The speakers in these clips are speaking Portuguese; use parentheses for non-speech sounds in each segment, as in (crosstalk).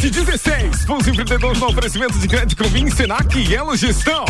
de 16. Pulso Empreendedor no oferecimento de crédito Covin, Senac e Elo Gestão.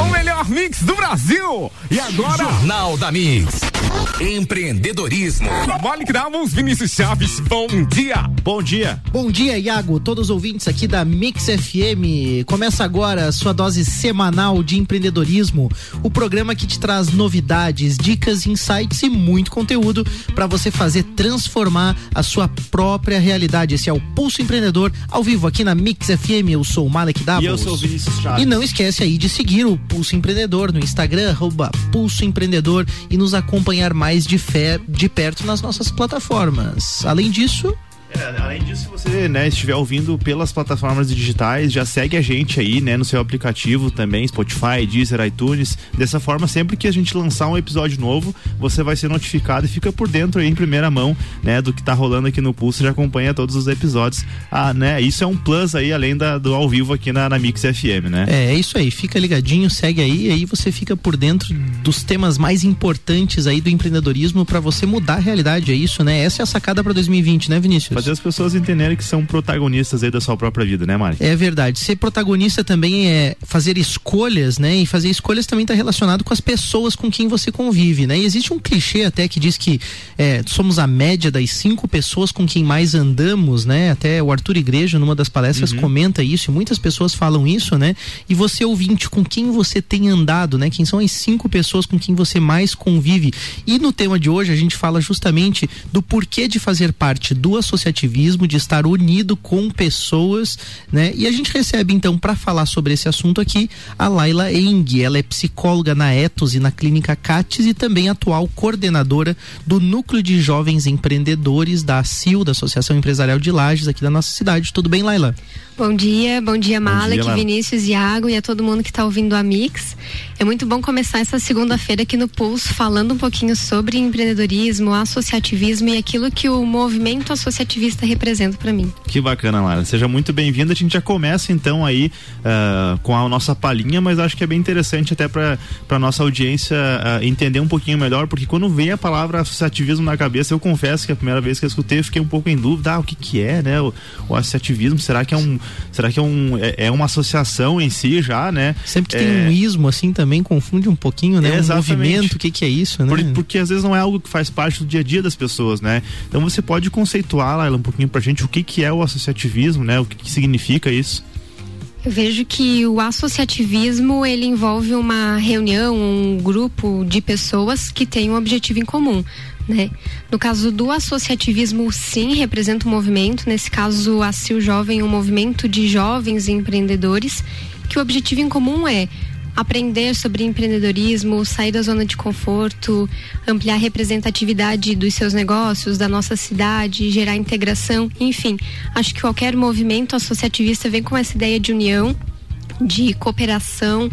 O melhor mix do Brasil. E agora? Jornal da Mix. Empreendedorismo. Vale Gravos, Vinícius Chaves, bom dia. Bom dia. Bom dia, Iago, todos os ouvintes aqui da Mix FM. Começa agora a sua dose semanal de empreendedorismo, o programa que te traz novidades, dicas, insights e muito conteúdo para você fazer transformar a sua própria realidade. Esse é o Pulso Empreendedor, ao vivo aqui na Mix FM. Eu sou o Malek Davos. E eu sou o Vinícius Chaves. E não esquece aí de seguir o Pulso Empreendedor no Instagram, arroba Pulso Empreendedor e nos acompanhar mais de, fé, de perto nas nossas plataformas. Além disso, é, além disso, se você né, estiver ouvindo pelas plataformas digitais, já segue a gente aí, né, no seu aplicativo também, Spotify, Deezer, iTunes. Dessa forma, sempre que a gente lançar um episódio novo, você vai ser notificado e fica por dentro aí em primeira mão, né, do que tá rolando aqui no Pulso, já acompanha todos os episódios. Ah, né, isso é um plus aí, além da, do ao vivo aqui na, na Mix FM, né? É, é isso aí, fica ligadinho, segue aí, aí você fica por dentro dos temas mais importantes aí do empreendedorismo para você mudar a realidade, é isso, né? Essa é a sacada para 2020, né, Vinícius? Fazer as pessoas entenderem que são protagonistas aí da sua própria vida, né, Mari? É verdade. Ser protagonista também é fazer escolhas, né? E fazer escolhas também está relacionado com as pessoas com quem você convive, né? E existe um clichê até que diz que é, somos a média das cinco pessoas com quem mais andamos, né? Até o Arthur Igreja, numa das palestras, uhum. comenta isso, e muitas pessoas falam isso, né? E você, ouvinte, com quem você tem andado, né? Quem são as cinco pessoas com quem você mais convive? E no tema de hoje a gente fala justamente do porquê de fazer parte do associativismo, de estar unido com pessoas, né? E a gente recebe então para falar sobre esse assunto aqui a Laila Eng, ela é psicóloga na Etos e na Clínica Cates e também atual coordenadora do Núcleo de Jovens Empreendedores da ACIL, da Associação Empresarial de Lages aqui da nossa cidade. Tudo bem, Laila? Bom dia, bom dia Malek, bom dia, Vinícius, Iago e a todo mundo que está ouvindo a Mix. É muito bom começar essa segunda-feira aqui no Pulso falando um pouquinho sobre empreendedorismo, associativismo e aquilo que o movimento associativista representa para mim. Que bacana, Lara. Seja muito bem-vinda. A gente já começa então aí uh, com a nossa palhinha, mas acho que é bem interessante até para para nossa audiência uh, entender um pouquinho melhor, porque quando vem a palavra associativismo na cabeça, eu confesso que a primeira vez que eu escutei, eu fiquei um pouco em dúvida, ah, o que que é, né? O, o associativismo, será que é um Será que é, um, é, é uma associação em si já, né? Sempre que é... tem um ismo assim também confunde um pouquinho, né? É, um movimento, o que, que é isso, né? Por, porque às vezes não é algo que faz parte do dia a dia das pessoas, né? Então você pode conceituar lá um pouquinho pra gente o que, que é o associativismo, né? O que, que significa isso? Eu vejo que o associativismo ele envolve uma reunião, um grupo de pessoas que têm um objetivo em comum. Né? No caso do associativismo, sim, representa um movimento. Nesse caso, a CIL Jovem é um movimento de jovens empreendedores que o objetivo em comum é aprender sobre empreendedorismo, sair da zona de conforto, ampliar a representatividade dos seus negócios, da nossa cidade, gerar integração, enfim. Acho que qualquer movimento associativista vem com essa ideia de união, de cooperação,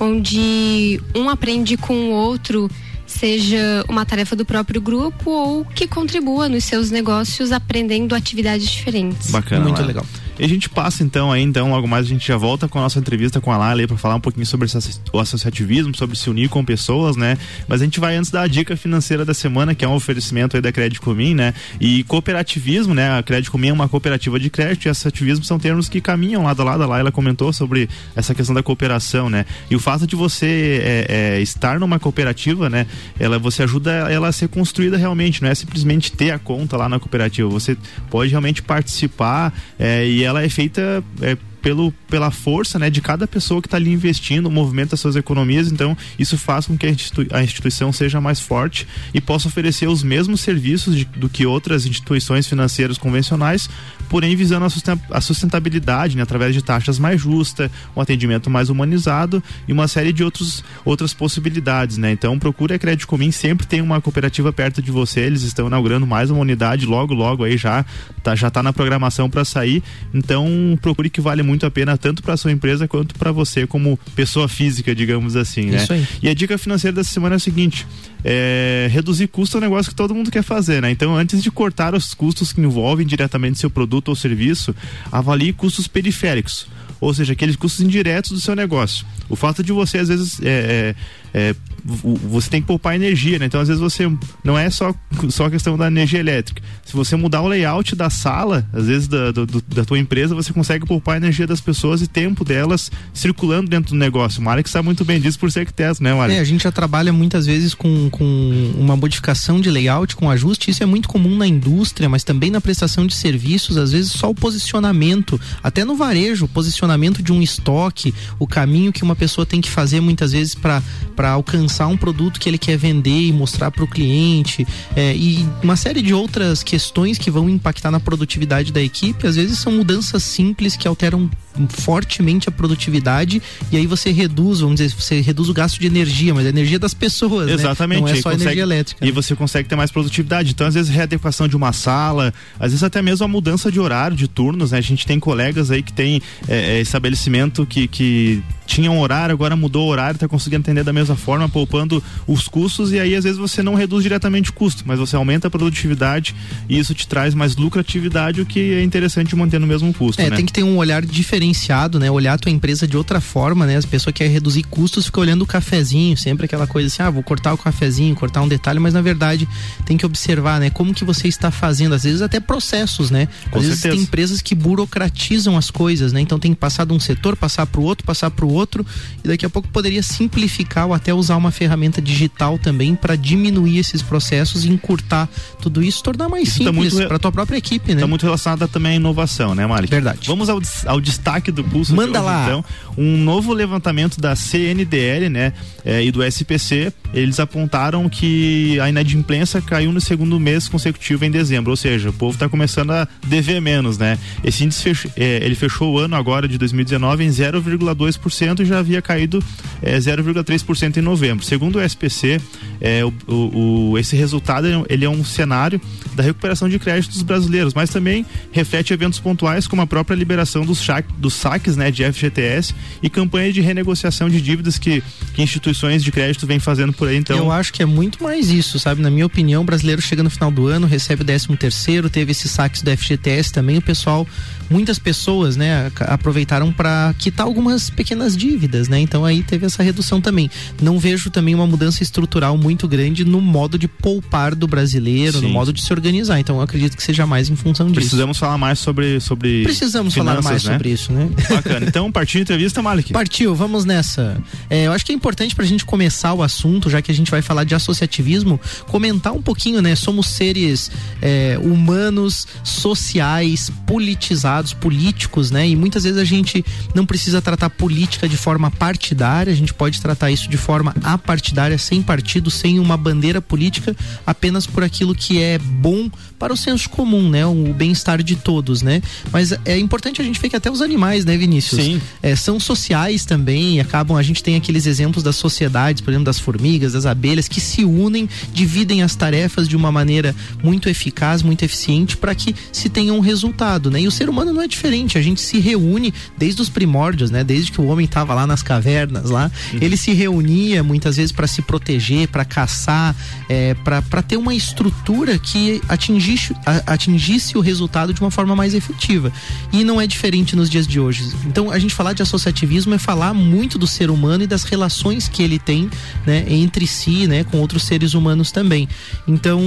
onde um aprende com o outro seja uma tarefa do próprio grupo ou que contribua nos seus negócios aprendendo atividades diferentes. Bacana, muito legal. E a gente passa então aí, então, logo mais a gente já volta com a nossa entrevista com a Lala para falar um pouquinho sobre o associativismo, sobre se unir com pessoas, né? Mas a gente vai antes da dica financeira da semana, que é um oferecimento aí da Crédito Comim, né? E cooperativismo, né? A Crédito Comim é uma cooperativa de crédito e associativismo são termos que caminham lado a lado. A Laila comentou sobre essa questão da cooperação, né? E o fato de você é, é, estar numa cooperativa, né? Ela, você ajuda ela a ser construída realmente, não é simplesmente ter a conta lá na cooperativa. Você pode realmente participar é, e ela é feita é, pelo, pela força né, de cada pessoa que está ali investindo, das suas economias. Então, isso faz com que a, institui a instituição seja mais forte e possa oferecer os mesmos serviços de, do que outras instituições financeiras convencionais, porém visando a sustentabilidade né, através de taxas mais justas, um atendimento mais humanizado e uma série de outros, outras possibilidades. Né? Então, procure a Crédito Comim, sempre tem uma cooperativa perto de você, eles estão inaugurando mais uma unidade logo, logo aí já tá, já está na programação para sair. Então, procure que vale muito muito a pena tanto para sua empresa quanto para você como pessoa física, digamos assim, né? Isso aí. E a dica financeira dessa semana é a seguinte: é, reduzir custo é um negócio que todo mundo quer fazer, né? Então, antes de cortar os custos que envolvem diretamente seu produto ou serviço, avalie custos periféricos ou seja, aqueles custos indiretos do seu negócio. O fato de você, às vezes, é, é, é, você tem que poupar energia, né? Então, às vezes, você não é só, só a questão da energia elétrica. Se você mudar o layout da sala, às vezes, da, do, da tua empresa, você consegue poupar a energia das pessoas e tempo delas circulando dentro do negócio. O que sabe muito bem disso por ser arquiteto, né, Mário? É, a gente já trabalha muitas vezes com, com uma modificação de layout, com ajuste. Isso é muito comum na indústria, mas também na prestação de serviços. Às vezes, só o posicionamento, até no varejo, o posicionamento de um estoque, o caminho que uma pessoa tem que fazer muitas vezes para alcançar um produto que ele quer vender e mostrar para o cliente é, e uma série de outras questões que vão impactar na produtividade da equipe. Às vezes são mudanças simples que alteram fortemente a produtividade e aí você reduz, vamos dizer, você reduz o gasto de energia, mas a energia das pessoas, né? Exatamente. Né? Não é só consegue, energia elétrica. E né? você consegue ter mais produtividade. Então, às vezes, readequação de uma sala, às vezes até mesmo a mudança de horário, de turnos, né? A gente tem colegas aí que tem é, é, estabelecimento que, que tinha um horário, agora mudou o horário, está conseguindo atender da mesma forma, poupando os custos e aí às vezes você não reduz diretamente o custo, mas você aumenta a produtividade e isso te traz mais lucratividade, o que é interessante manter no mesmo custo. É, né? tem que ter um olhar diferenciado, né? Olhar a tua empresa de outra forma, né? As pessoas querem reduzir custos, fica olhando o cafezinho, sempre aquela coisa assim, ah, vou cortar o cafezinho, cortar um detalhe, mas na verdade tem que observar, né? Como que você está fazendo, às vezes até processos, né? Às Com vezes certeza. tem empresas que burocratizam as coisas, né? Então tem que passar de um setor, passar para o outro, passar para o outro e daqui a pouco poderia simplificar ou até usar uma ferramenta digital também para diminuir esses processos e encurtar tudo isso, tornar mais Isso tá simples muito- para tua própria equipe, né? Está muito relacionada também à inovação, né, Mari? Verdade. Vamos ao, ao destaque do pulso. Manda hoje, lá. Então, um novo levantamento da CNDL, né, eh, e do SPC, eles apontaram que a inadimplência caiu no segundo mês consecutivo em dezembro, ou seja, o povo está começando a dever menos, né? Esse índice fech- eh, ele fechou o ano agora de 2019 em 0,2% e já havia caído eh, 0,3% em novembro. Segundo o SPC, eh, o, o- o- esse resultado ele é um- é cenário da recuperação de créditos dos brasileiros, mas também reflete eventos pontuais como a própria liberação dos, dos saques né, de FGTS e campanha de renegociação de dívidas que, que instituições de crédito vêm fazendo por aí. Então, Eu acho que é muito mais isso, sabe? Na minha opinião, o brasileiro chega no final do ano, recebe o 13 terceiro, teve esses saques do FGTS também, o pessoal, muitas pessoas, né, aproveitaram para quitar algumas pequenas dívidas, né? Então aí teve essa redução também. Não vejo também uma mudança estrutural muito grande no modo de poupar do brasileiro, no Sim. modo de se organizar. Então eu acredito que seja mais em função disso. precisamos falar mais sobre sobre Precisamos falar finanças, mais né? sobre isso, né? Bacana. Então, partiu de entrevista, Malik. Partiu, vamos nessa. É, eu acho que é importante pra gente começar o assunto, já que a gente vai falar de associativismo, comentar um pouquinho, né? Somos seres é, humanos, sociais, politizados, políticos, né? E muitas vezes a gente não precisa tratar política de forma partidária, a gente pode tratar isso de forma apartidária, sem partido, sem uma bandeira política, apenas por aquilo que é bom para o senso comum, né? O bem-estar de todos, né? Mas é importante a gente ver que até os animais, né, Vinícius? Sim. é, são sociais também, acabam, a gente tem aqueles exemplos das sociedades, por exemplo, das formigas, das abelhas, que se unem, dividem as tarefas de uma maneira muito eficaz, muito eficiente, para que se tenha um resultado, né? E o ser humano não é diferente, a gente se reúne desde os primórdios, né? Desde que o homem estava lá nas cavernas, lá, ele se reunia muitas vezes para se proteger, para caçar, é, para ter uma estrutura que atingisse, atingisse o resultado de uma forma mais efetiva. E não é diferente nos dias de hoje. Então, a gente falar de associativismo é falar muito do ser humano e das relações que ele tem, né, entre si, né, com outros seres humanos também. Então,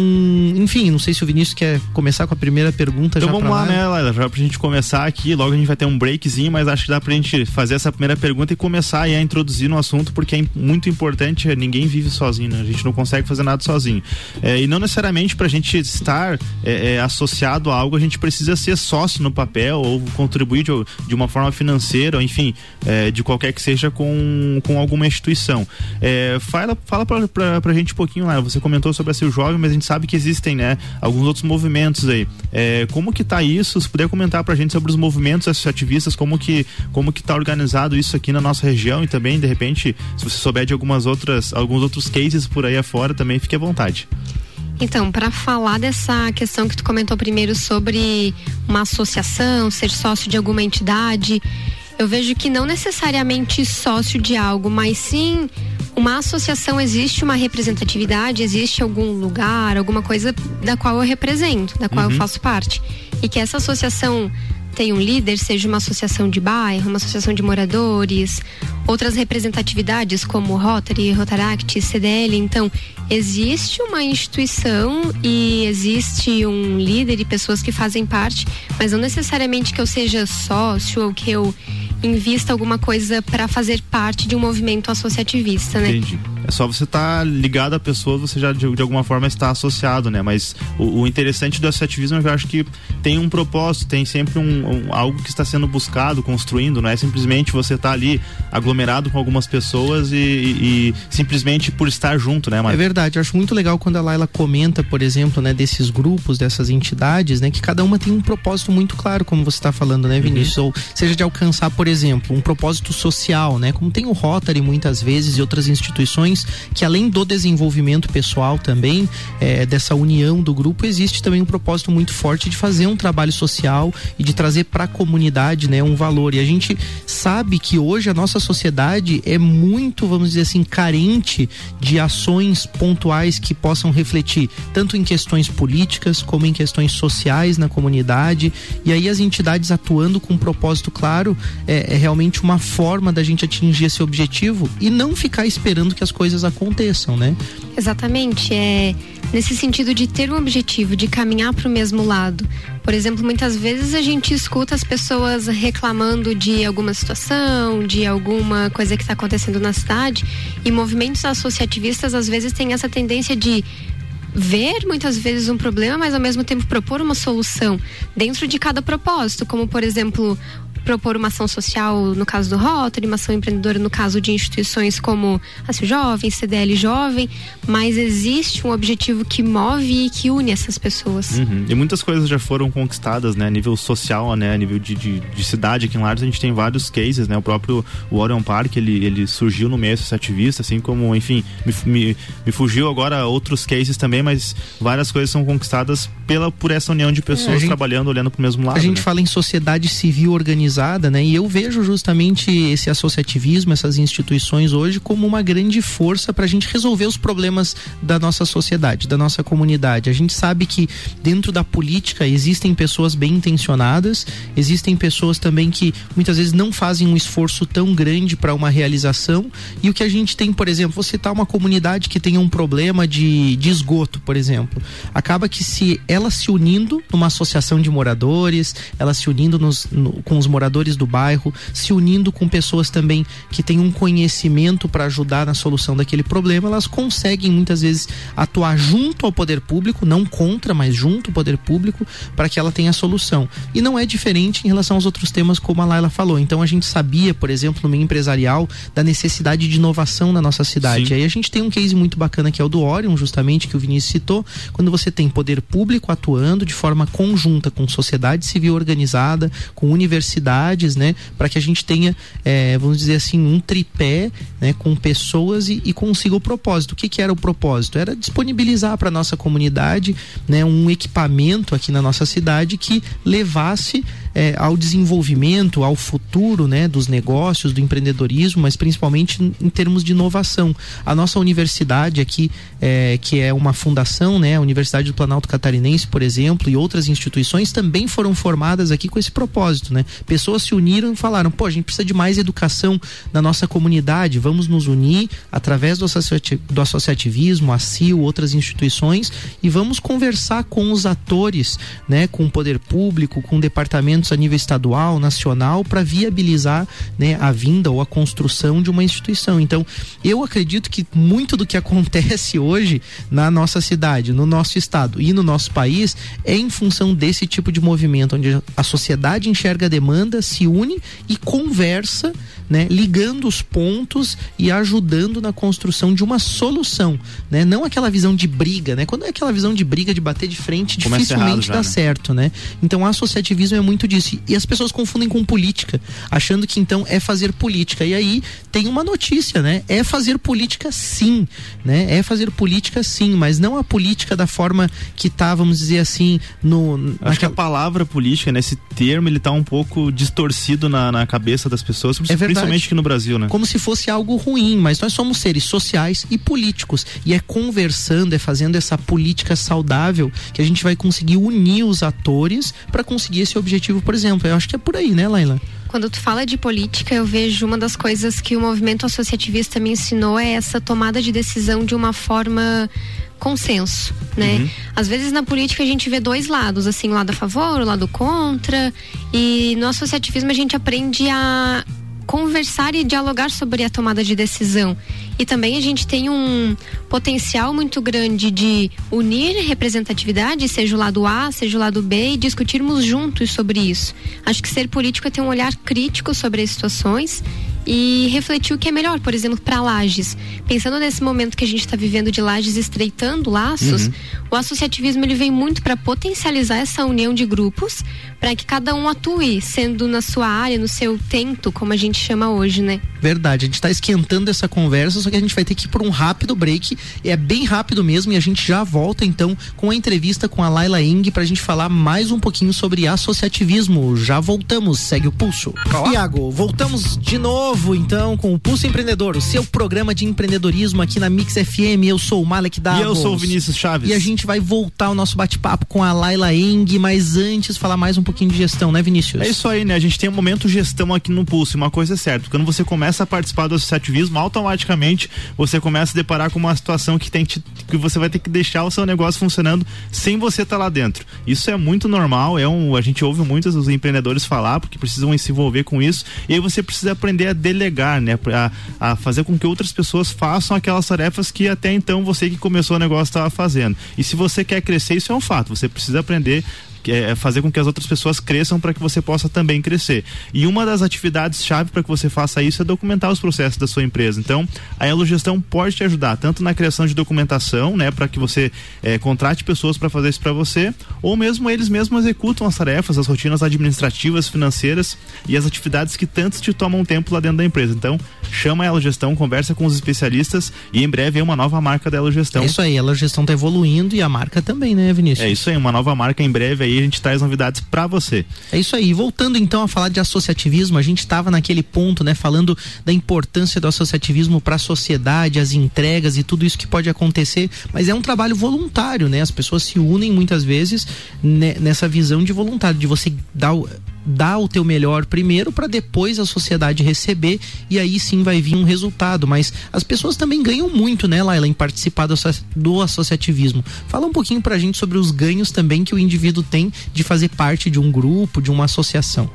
enfim, não sei se o Vinícius quer começar com a primeira pergunta Então já vamos pra lá, né, Laila? Já pra gente começar aqui, logo a gente vai ter um breakzinho, mas acho que dá pra gente fazer essa primeira pergunta e começar aí a introduzir no assunto, porque é muito importante, é, ninguém vive sozinho, né? A gente não consegue fazer nada sozinho. É, e não necessariamente pra gente estar é, é, associado a algo, a gente precisa ser sócio no papel ou contribuir de, de uma forma financeira, enfim, é, de qualquer que seja com, com alguma instituição. É, fala fala pra, pra, pra gente um pouquinho lá, você comentou sobre a Sil Jovem, mas a gente sabe que existem, né, alguns outros movimentos aí. É, como que tá isso? Se puder comentar pra gente sobre os movimentos associativistas, como que, como que tá organizado isso aqui na nossa região e também, de repente, se você souber de algumas outras, alguns outros cases por aí afora, também fique à vontade. Então, para falar dessa questão que tu comentou primeiro sobre uma associação, ser sócio de alguma entidade, eu vejo que não necessariamente sócio de algo, mas sim uma associação existe uma representatividade, existe algum lugar, alguma coisa da qual eu represento, da qual eu faço parte. E que essa associação tem um líder, seja uma associação de bairro, uma associação de moradores, outras representatividades como Rotary, Rotaract, CDL. Então, existe uma instituição e existe um líder e pessoas que fazem parte, mas não necessariamente que eu seja sócio ou que eu invista alguma coisa para fazer parte de um movimento associativista, né? Entendi. É só você estar tá ligado a pessoas, você já de, de, alguma forma está associado, né? Mas o, o, interessante do associativismo é que eu acho que tem um propósito, tem sempre um, um, algo que está sendo buscado, construindo, não é simplesmente você estar tá ali aglomerado com algumas pessoas e, e, e, simplesmente por estar junto, né? É verdade, eu acho muito legal quando a Laila comenta, por exemplo, né, desses grupos, dessas entidades, né, que cada uma tem um propósito muito claro, como você está falando, né, Vinícius? Uhum. Ou seja, de alcançar, por exemplo, um propósito social, né? Como tem o Rotary muitas vezes e outras instituições que além do desenvolvimento pessoal também, é, dessa união do grupo, existe também um propósito muito forte de fazer um trabalho social e de trazer para a comunidade né, um valor. E a gente sabe que hoje a nossa sociedade é muito, vamos dizer assim, carente de ações pontuais que possam refletir tanto em questões políticas como em questões sociais na comunidade. E aí as entidades atuando com um propósito claro é, é realmente uma forma da gente atingir esse objetivo e não ficar esperando que as coisas coisas aconteçam, né? Exatamente. É nesse sentido de ter um objetivo, de caminhar para o mesmo lado. Por exemplo, muitas vezes a gente escuta as pessoas reclamando de alguma situação, de alguma coisa que está acontecendo na cidade, e movimentos associativistas às vezes têm essa tendência de ver muitas vezes um problema, mas ao mesmo tempo propor uma solução dentro de cada propósito, como por exemplo propor uma ação social no caso do Rotary, uma ação empreendedora no caso de instituições como a Jovem, CDL Jovem, mas existe um objetivo que move e que une essas pessoas. Uhum. E muitas coisas já foram conquistadas, né, a nível social, né, a nível de, de, de cidade. Aqui em Lares a gente tem vários cases, né, o próprio Warren Park, ele, ele surgiu no meio associativista, assim como, enfim, me, me, me fugiu agora outros cases também, mas várias coisas são conquistadas pela, por essa união de pessoas é, gente, trabalhando, olhando para o mesmo lado. A gente né? fala em sociedade civil organizada né? E eu vejo justamente esse associativismo, essas instituições hoje como uma grande força para a gente resolver os problemas da nossa sociedade, da nossa comunidade. A gente sabe que dentro da política existem pessoas bem intencionadas, existem pessoas também que muitas vezes não fazem um esforço tão grande para uma realização. E o que a gente tem, por exemplo, você tá uma comunidade que tem um problema de, de esgoto, por exemplo, acaba que se ela se unindo numa associação de moradores, ela se unindo nos, no, com os moradores moradores do bairro, se unindo com pessoas também que têm um conhecimento para ajudar na solução daquele problema, elas conseguem muitas vezes atuar junto ao poder público, não contra, mas junto ao poder público, para que ela tenha a solução. E não é diferente em relação aos outros temas, como a Laila falou. Então a gente sabia, por exemplo, no meio empresarial, da necessidade de inovação na nossa cidade. Sim. Aí a gente tem um case muito bacana que é o do Orion, justamente, que o Vinícius citou, quando você tem poder público atuando de forma conjunta com sociedade civil organizada, com universidade né, para que a gente tenha, é, vamos dizer assim, um tripé, né, com pessoas e, e consiga o propósito. O que, que era o propósito? Era disponibilizar para nossa comunidade, né, um equipamento aqui na nossa cidade que levasse é, ao desenvolvimento, ao futuro, né, dos negócios, do empreendedorismo, mas principalmente em, em termos de inovação. A nossa universidade aqui, é, que é uma fundação, né, a Universidade do Planalto Catarinense, por exemplo, e outras instituições também foram formadas aqui com esse propósito, né? Pessoas se uniram e falaram: pô, a gente precisa de mais educação na nossa comunidade, vamos nos unir através do, do associativismo, a CIO, outras instituições e vamos conversar com os atores, né, com o poder público, com departamentos a nível estadual, nacional, para viabilizar né, a vinda ou a construção de uma instituição. Então, eu acredito que muito do que acontece (laughs) hoje na nossa cidade, no nosso estado e no nosso país é em função desse tipo de movimento, onde a sociedade enxerga a demanda se une e conversa, né, ligando os pontos e ajudando na construção de uma solução, né? Não aquela visão de briga, né? Quando é aquela visão de briga de bater de frente, Começa dificilmente já, dá né? certo, né? Então, o associativismo é muito disso e as pessoas confundem com política, achando que então é fazer política. E aí tem uma notícia, né? É fazer política sim, né? É fazer política sim, mas não a política da forma que tá, vamos dizer assim, no Acho que a palavra política, nesse né, termo, ele tá um pouco distorcido na, na cabeça das pessoas, É principalmente aqui no Brasil, né? como se fosse algo ruim, mas nós somos seres sociais e políticos. E é conversando, é fazendo essa política saudável que a gente vai conseguir unir os atores para conseguir esse objetivo, por exemplo. Eu acho que é por aí, né, Laila? Quando tu fala de política, eu vejo uma das coisas que o movimento associativista me ensinou é essa tomada de decisão de uma forma consenso, né? Às vezes na política a gente vê dois lados, assim, o lado a favor, o lado contra, e no associativismo a gente aprende a conversar e dialogar sobre a tomada de decisão. E também a gente tem um potencial muito grande de unir representatividade, seja o lado A, seja o lado B, e discutirmos juntos sobre isso. Acho que ser político é ter um olhar crítico sobre as situações e refletir o que é melhor, por exemplo, para Lages. Pensando nesse momento que a gente está vivendo de Lages estreitando laços, o associativismo ele vem muito para potencializar essa união de grupos, para que cada um atue, sendo na sua área, no seu tento, como a gente chama hoje, né? Verdade, a gente tá esquentando essa conversa, só que a gente vai ter que ir por um rápido break. É bem rápido mesmo e a gente já volta então com a entrevista com a Laila Ing pra gente falar mais um pouquinho sobre associativismo. Já voltamos, segue o pulso. Iago, voltamos de novo então com o Pulso Empreendedor, o seu programa de empreendedorismo aqui na Mix FM. Eu sou o Malek E Davos. eu sou o Vinícius Chaves. E a gente vai voltar o nosso bate-papo com a Laila Eng, mas antes falar mais um pouquinho de gestão, né, Vinícius? É isso aí, né? A gente tem um momento gestão aqui no Pulse. Uma coisa é certa, quando você começa a participar do associativismo, automaticamente você começa a deparar com uma situação que tem que, que você vai ter que deixar o seu negócio funcionando sem você estar lá dentro. Isso é muito normal, é um, a gente ouve muitos dos empreendedores falar porque precisam se envolver com isso. E aí você precisa aprender a delegar, né? A, a fazer com que outras pessoas façam aquelas tarefas que até então você que começou o negócio estava fazendo. E se você quer crescer, isso é um fato. Você precisa aprender é fazer com que as outras pessoas cresçam para que você possa também crescer. E uma das atividades chave para que você faça isso é documentar os processos da sua empresa. Então, a Elo Gestão pode te ajudar tanto na criação de documentação, né, para que você eh, contrate pessoas para fazer isso para você, ou mesmo eles mesmos executam as tarefas, as rotinas administrativas, financeiras e as atividades que tanto te tomam tempo lá dentro da empresa. Então, chama a Elo Gestão, conversa com os especialistas e em breve é uma nova marca da Elo Gestão. É isso aí, a gestão tá evoluindo e a marca também, né, Vinícius? É isso aí, uma nova marca em breve aí a gente traz novidades para você. É isso aí. Voltando então a falar de associativismo, a gente estava naquele ponto, né, falando da importância do associativismo para a sociedade, as entregas e tudo isso que pode acontecer, mas é um trabalho voluntário, né? As pessoas se unem muitas vezes né, nessa visão de voluntário, de você dar o dar o teu melhor primeiro para depois a sociedade receber e aí sim vai vir um resultado, mas as pessoas também ganham muito, né, Laila, em participar do, asso- do associativismo. Fala um pouquinho pra gente sobre os ganhos também que o indivíduo tem de fazer parte de um grupo, de uma associação.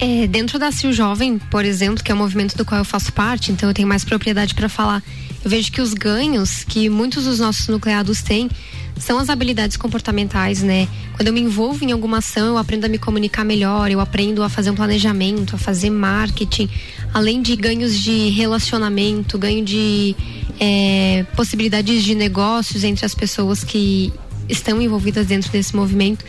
É, dentro da CIO Jovem, por exemplo, que é o movimento do qual eu faço parte, então eu tenho mais propriedade para falar. Eu vejo que os ganhos que muitos dos nossos nucleados têm são as habilidades comportamentais, né? Quando eu me envolvo em alguma ação, eu aprendo a me comunicar melhor, eu aprendo a fazer um planejamento, a fazer marketing, além de ganhos de relacionamento, ganho de é, possibilidades de negócios entre as pessoas que estão envolvidas dentro desse movimento,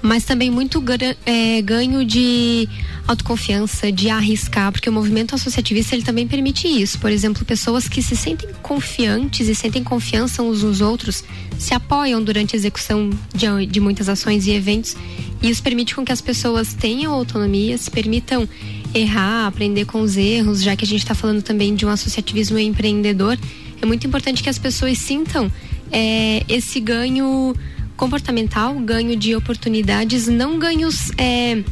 mas também muito é, ganho de autoconfiança, de arriscar, porque o movimento associativista ele também permite isso. Por exemplo, pessoas que se sentem confiantes e sentem confiança uns nos outros se apoiam durante a execução de, de muitas ações e eventos e isso permite com que as pessoas tenham autonomia, se permitam errar, aprender com os erros, já que a gente está falando também de um associativismo empreendedor, é muito importante que as pessoas sintam é, esse ganho comportamental, ganho de oportunidades, não ganhos. é,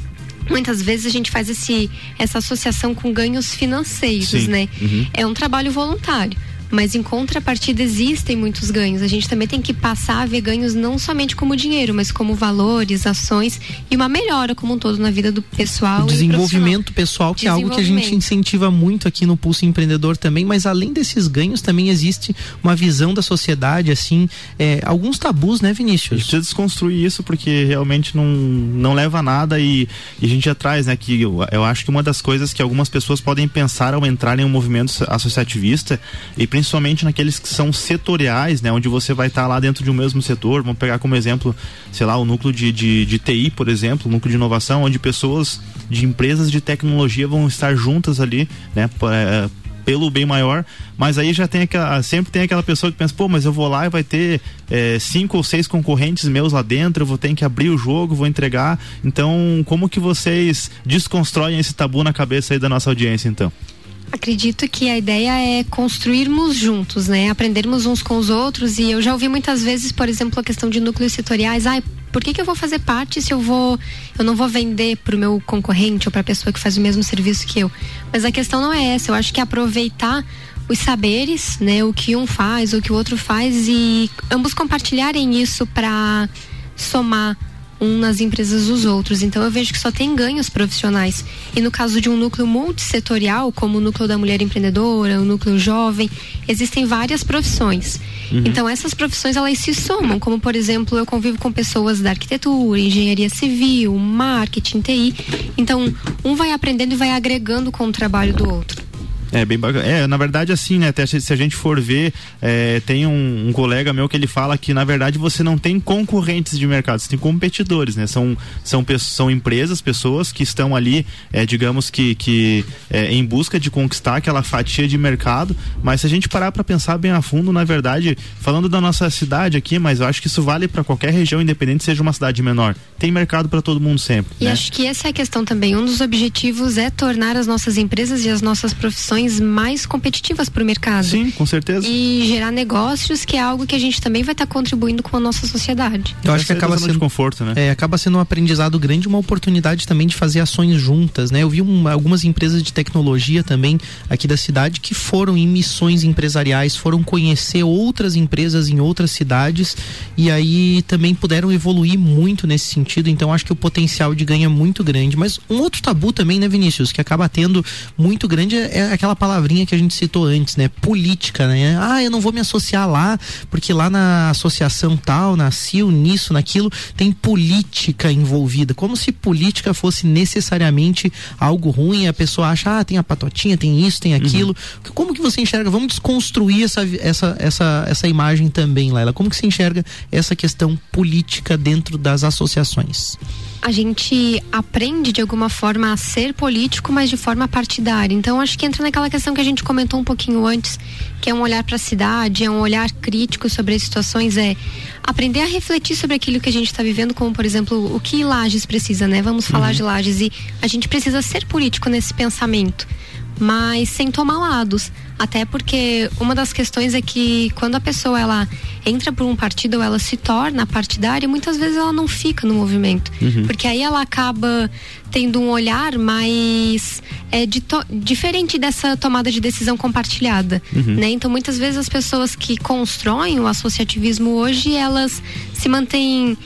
muitas vezes a gente faz esse, essa associação com ganhos financeiros, Sim. né? Uhum. É um trabalho voluntário. Mas em contrapartida existem muitos ganhos. A gente também tem que passar a ver ganhos não somente como dinheiro, mas como valores, ações e uma melhora como um todo na vida do pessoal. O e desenvolvimento pessoal, que é algo que a gente incentiva muito aqui no Pulso Empreendedor também, mas além desses ganhos, também existe uma visão da sociedade, assim, é, alguns tabus, né, A gente Vinícius? precisa desconstruir isso porque realmente não, não leva a nada e, e a gente já traz, né, que eu, eu acho que uma das coisas que algumas pessoas podem pensar ao entrar em um movimento associativista e principalmente naqueles que são setoriais, né, onde você vai estar lá dentro de um mesmo setor, vamos pegar como exemplo, sei lá, o núcleo de, de, de TI, por exemplo, o núcleo de inovação, onde pessoas de empresas de tecnologia vão estar juntas ali, né, p- é, pelo bem maior, mas aí já tem aquela, sempre tem aquela pessoa que pensa, pô, mas eu vou lá e vai ter é, cinco ou seis concorrentes meus lá dentro, eu vou ter que abrir o jogo, vou entregar. Então, como que vocês desconstroem esse tabu na cabeça aí da nossa audiência, então? Acredito que a ideia é construirmos juntos, né? Aprendermos uns com os outros. E eu já ouvi muitas vezes, por exemplo, a questão de núcleos setoriais. Ai, por que, que eu vou fazer parte se eu vou. Eu não vou vender para o meu concorrente ou para a pessoa que faz o mesmo serviço que eu? Mas a questão não é essa. Eu acho que é aproveitar os saberes, né? O que um faz, o que o outro faz e ambos compartilharem isso para somar um nas empresas dos outros. Então eu vejo que só tem ganhos profissionais. E no caso de um núcleo multissetorial, como o núcleo da mulher empreendedora, o núcleo jovem, existem várias profissões. Uhum. Então essas profissões elas se somam, como por exemplo, eu convivo com pessoas da arquitetura, engenharia civil, marketing, TI. Então, um vai aprendendo e vai agregando com o trabalho do outro. É bem bacana. É, na verdade, assim, né? Até se a gente for ver, é, tem um, um, colega meu que ele fala que, na verdade, você não tem concorrentes de mercado, você tem competidores, né? São, são, são empresas, pessoas que estão ali, é, digamos que, que é, em busca de conquistar aquela fatia de mercado. Mas se a gente parar para pensar bem a fundo, na verdade, falando da nossa cidade aqui, mas eu acho que isso vale para qualquer região, independente seja uma cidade menor. Tem mercado para todo mundo sempre. E né? acho que essa é a questão também. Um dos objetivos é tornar as nossas empresas e as nossas profissões mais competitivas para o mercado. Sim, com certeza. E gerar negócios, que é algo que a gente também vai estar tá contribuindo com a nossa sociedade. Eu acho que acaba sendo conforto, né? É, acaba sendo um aprendizado grande, uma oportunidade também de fazer ações juntas, né? Eu vi um, algumas empresas de tecnologia também aqui da cidade que foram em missões empresariais, foram conhecer outras empresas em outras cidades e aí também puderam evoluir muito nesse sentido. Então acho que o potencial de ganho é muito grande. Mas um outro tabu também, né, Vinícius, que acaba tendo muito grande é, é aquela aquela palavrinha que a gente citou antes, né? Política, né? Ah, eu não vou me associar lá, porque lá na associação tal, na CIL, nisso, naquilo, tem política envolvida. Como se política fosse necessariamente algo ruim, a pessoa acha, ah, tem a patotinha, tem isso, tem aquilo. Uhum. Como que você enxerga? Vamos desconstruir essa, essa, essa, essa imagem também, Laila. Como que você enxerga essa questão política dentro das associações? A gente aprende de alguma forma a ser político, mas de forma partidária. Então acho que entra naquela questão que a gente comentou um pouquinho antes, que é um olhar para a cidade, é um olhar crítico sobre as situações, é aprender a refletir sobre aquilo que a gente está vivendo, como por exemplo o que Lages precisa, né? Vamos falar uhum. de Lages e a gente precisa ser político nesse pensamento mas sem tomar lados. Até porque uma das questões é que quando a pessoa ela entra por um partido ou ela se torna partidária, muitas vezes ela não fica no movimento. Uhum. Porque aí ela acaba tendo um olhar mais é, de diferente dessa tomada de decisão compartilhada. Uhum. Né? Então muitas vezes as pessoas que constroem o associativismo hoje, elas se mantêm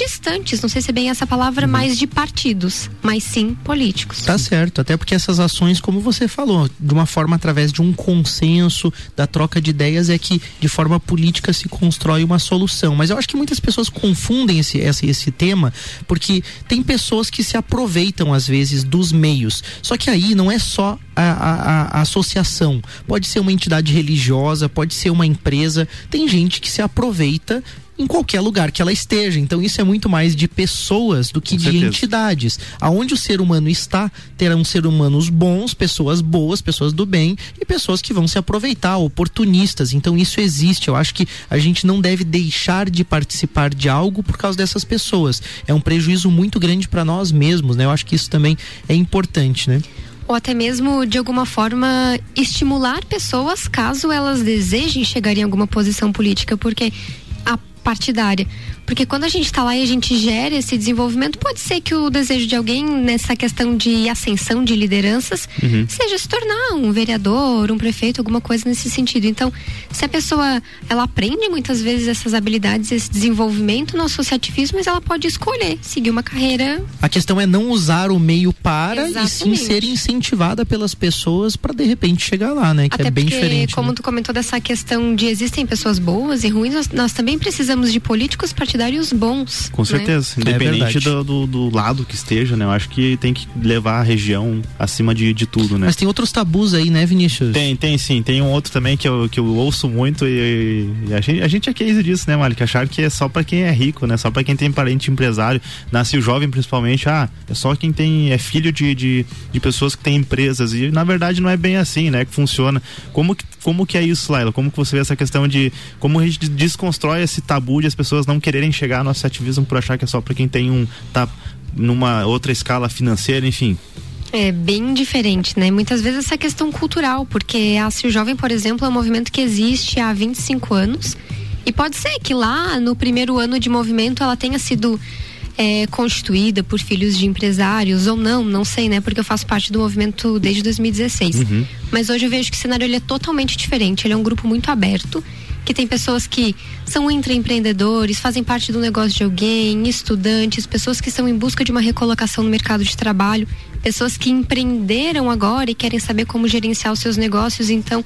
distantes, não sei se é bem essa palavra, uhum. mais de partidos, mas sim políticos. Tá certo, até porque essas ações, como você falou, de uma forma através de um consenso, da troca de ideias, é que de forma política se constrói uma solução. Mas eu acho que muitas pessoas confundem esse, esse, esse tema, porque tem pessoas que se aproveitam, às vezes, dos meios. Só que aí não é só a, a, a, associação. Pode ser uma entidade religiosa, pode ser uma empresa. Tem gente que se aproveita em qualquer lugar que ela esteja. Então isso é muito mais de pessoas do que Com de certeza. entidades. Aonde o ser humano está, terão ser humanos bons, pessoas boas, pessoas do bem e pessoas que vão se aproveitar, oportunistas. Então isso existe. Eu acho que a gente não deve deixar de participar de algo por causa dessas pessoas. É um prejuízo muito grande para nós mesmos, né? Eu acho que isso também é importante, né? ou até mesmo de alguma forma estimular pessoas caso elas desejem chegar em alguma posição política, porque a partidária. Porque quando a gente está lá e a gente gera esse desenvolvimento, pode ser que o desejo de alguém nessa questão de ascensão de lideranças uhum. seja se tornar um vereador, um prefeito, alguma coisa nesse sentido. Então, se a pessoa ela aprende muitas vezes essas habilidades, esse desenvolvimento no associativismo, mas ela pode escolher seguir uma carreira. A questão é não usar o meio para Exatamente. e sim ser incentivada pelas pessoas para de repente chegar lá, né? Que Até é bem porque, diferente. Como né? tu comentou dessa questão de existem pessoas boas e ruins, nós, nós também precisamos precisamos de políticos partidários bons. Com né? certeza, É independente verdade. do, do, do lado que esteja, né? Eu acho que tem que levar a região acima de, de tudo, né? Mas tem outros tabus aí, né, Vinícius? Tem, tem sim. Tem um outro também que eu, que eu ouço muito e, e a, gente, a gente é case disso, né, Malik? Achar que é só pra quem é rico, né? Só pra quem tem parente empresário. Nasceu jovem, principalmente. Ah, é só quem tem. É filho de, de, de pessoas que têm empresas. E na verdade não é bem assim, né? Que funciona. Como que, como que é isso, Laila? Como que você vê essa questão de. Como a gente desconstrói esse tabu de as pessoas não quererem chegar no associativismo por achar que é só pra quem tem um. tá numa outra escala financeira, enfim. É bem diferente, né? Muitas vezes essa questão cultural, porque a Cio Jovem, por exemplo, é um movimento que existe há 25 anos. E pode ser que lá no primeiro ano de movimento ela tenha sido é, constituída por filhos de empresários ou não, não sei, né? Porque eu faço parte do movimento desde 2016. Mas hoje eu vejo que o cenário ele é totalmente diferente. Ele é um grupo muito aberto, que tem pessoas que são intraempreendedores, fazem parte do negócio de alguém, estudantes, pessoas que estão em busca de uma recolocação no mercado de trabalho, pessoas que empreenderam agora e querem saber como gerenciar os seus negócios. Então,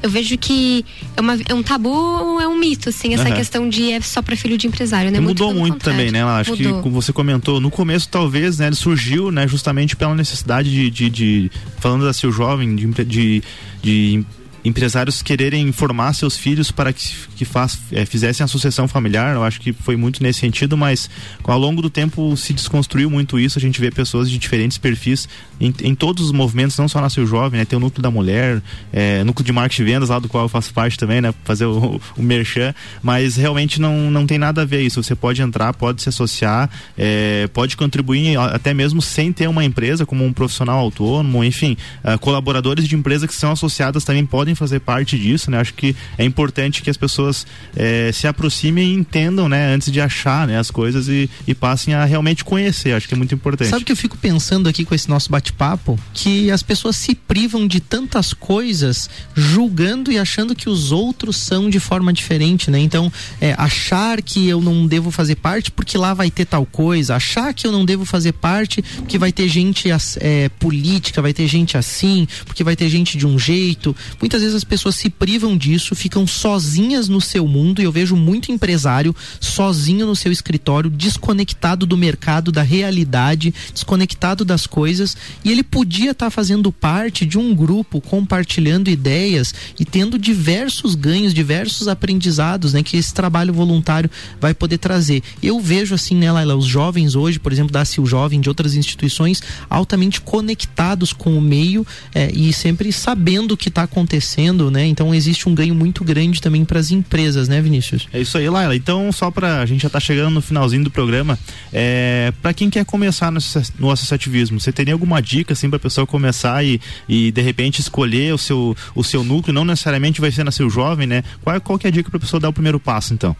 eu vejo que é, uma, é um tabu, é um mito, assim, essa Aham. questão de é só para filho de empresário, né? Mudou muito contrário. também, né? Ela acho que Mudou. como você comentou, no começo talvez, né, ele surgiu, né, justamente pela necessidade de, de, de- falando da seu jovem, de, de, de empresários quererem informar seus filhos para que, que faz, eh, fizessem a sucessão familiar. Eu acho que foi muito nesse sentido, mas ao longo do tempo se desconstruiu muito isso. A gente vê pessoas de diferentes perfis em, em todos os movimentos, não só na seu jovem, né? Tem o núcleo da mulher, eh, núcleo de marketing e vendas lá do qual eu faço parte também, né? Fazer o, (laughs) o merchan, mas realmente não, não tem nada a ver isso. Você pode entrar, pode se associar, eh, pode contribuir até mesmo sem ter uma empresa, como um profissional autônomo, enfim, ah, colaboradores de empresa que são associadas também podem fazer parte disso, né? Acho que é importante que as pessoas eh, se aproximem e entendam, né? Antes de achar né, as coisas e, e passem a realmente conhecer. Acho que é muito importante. Sabe que eu fico pensando aqui com esse nosso bate-papo? Que as pessoas se privam de tantas coisas, julgando e achando que os outros são de forma diferente, né? Então, é, achar que eu não devo fazer parte porque lá vai ter tal coisa, achar que eu não devo fazer parte porque vai ter gente é, política, vai ter gente assim, porque vai ter gente de um jeito. Muitas vezes as pessoas se privam disso, ficam sozinhas no seu mundo e eu vejo muito empresário sozinho no seu escritório, desconectado do mercado, da realidade, desconectado das coisas e ele podia estar fazendo parte de um grupo compartilhando ideias e tendo diversos ganhos, diversos aprendizados, né, que esse trabalho voluntário vai poder trazer. Eu vejo assim, né, Laila, os jovens hoje, por exemplo, da Sil Jovem, de outras instituições, altamente conectados com o meio eh, e sempre sabendo o que está acontecendo, né? Então existe um ganho muito grande também para as empresas, né, Vinícius? É isso aí, Laila. Então, só pra. A gente já tá chegando no finalzinho do programa. É, para quem quer começar no, no associativismo, você teria alguma dica, assim, pra pessoa começar e, e de repente escolher o seu, o seu núcleo? Não necessariamente vai ser na seu jovem, né? Qual, qual que é a dica pra pessoa dar o primeiro passo, então?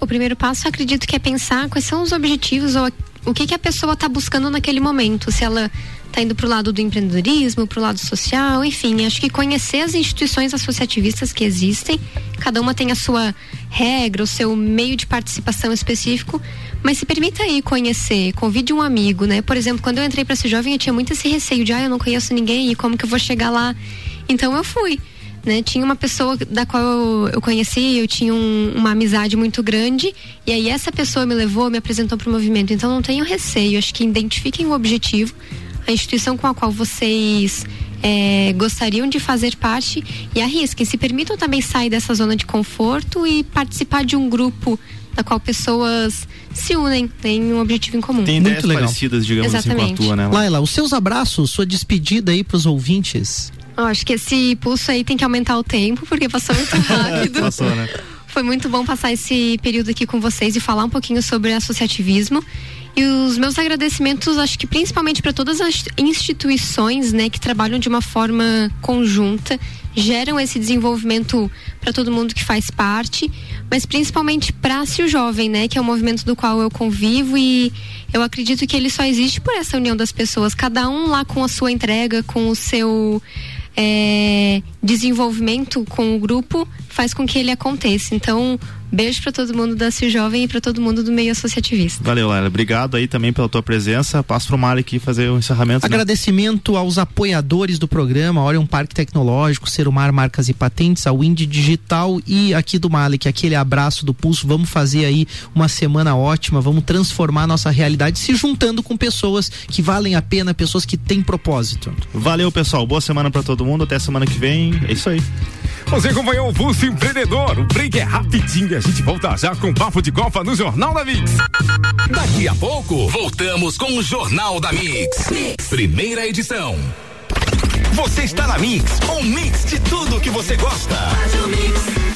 O primeiro passo, eu acredito que é pensar quais são os objetivos ou o que, que a pessoa está buscando naquele momento. Se ela está indo para o lado do empreendedorismo, para o lado social, enfim. Acho que conhecer as instituições associativistas que existem, cada uma tem a sua regra, o seu meio de participação específico, mas se permita aí conhecer, convide um amigo, né? Por exemplo, quando eu entrei para ser jovem, eu tinha muito esse receio de, ah, eu não conheço ninguém e como que eu vou chegar lá? Então eu fui né? Tinha uma pessoa da qual eu, eu conheci, eu tinha um- uma amizade muito grande, e aí essa pessoa me levou, me apresentou para o movimento. Então não tenham receio, acho que identifiquem o objetivo, a instituição com a qual vocês é, gostariam de fazer parte e arrisquem, se permitam também sair dessa zona de conforto e participar de um grupo da qual pessoas se unem, têm um objetivo em comum. Tem Muito ideias legal. parecidas, digamos assim, com a Exatamente. tua, né? Laila? Laila, os seus abraços, sua despedida aí pros ouvintes. Eu acho que esse pulso aí tem que aumentar o tempo, porque passou muito (laughs) rápido. Passou, né? Foi muito bom passar esse período aqui com vocês e falar um pouquinho sobre associativismo. E os meus agradecimentos, acho que principalmente para todas as instituições, né, que trabalham de uma forma conjunta, geram esse desenvolvimento para todo mundo que faz parte, mas principalmente para o jovem, né, que é o movimento do qual eu convivo e eu acredito que ele só existe por essa união das pessoas, cada um lá com a sua entrega, com o seu é, desenvolvimento com o grupo faz com que ele aconteça. Então, Beijo para todo mundo da Si Jovem e para todo mundo do meio associativista. Valeu, Laila. Obrigado aí também pela tua presença. Passo pro Mário aqui fazer o encerramento. Né? Agradecimento né? aos apoiadores do programa, Orion Parque Tecnológico, Serumar Marcas e Patentes, a Wind Digital e aqui do Malik, aquele abraço do pulso. Vamos fazer aí uma semana ótima, vamos transformar nossa realidade se juntando com pessoas que valem a pena, pessoas que têm propósito. Valeu, pessoal. Boa semana para todo mundo. Até semana que vem. É isso aí. Você acompanhou o Pulso Empreendedor. O break é rapidinho a gente volta já com o Papo de Copa no Jornal da Mix. Daqui a pouco, voltamos com o Jornal da Mix. Mix. Primeira edição. Você está na Mix, um mix de tudo que você gosta. Faz o mix.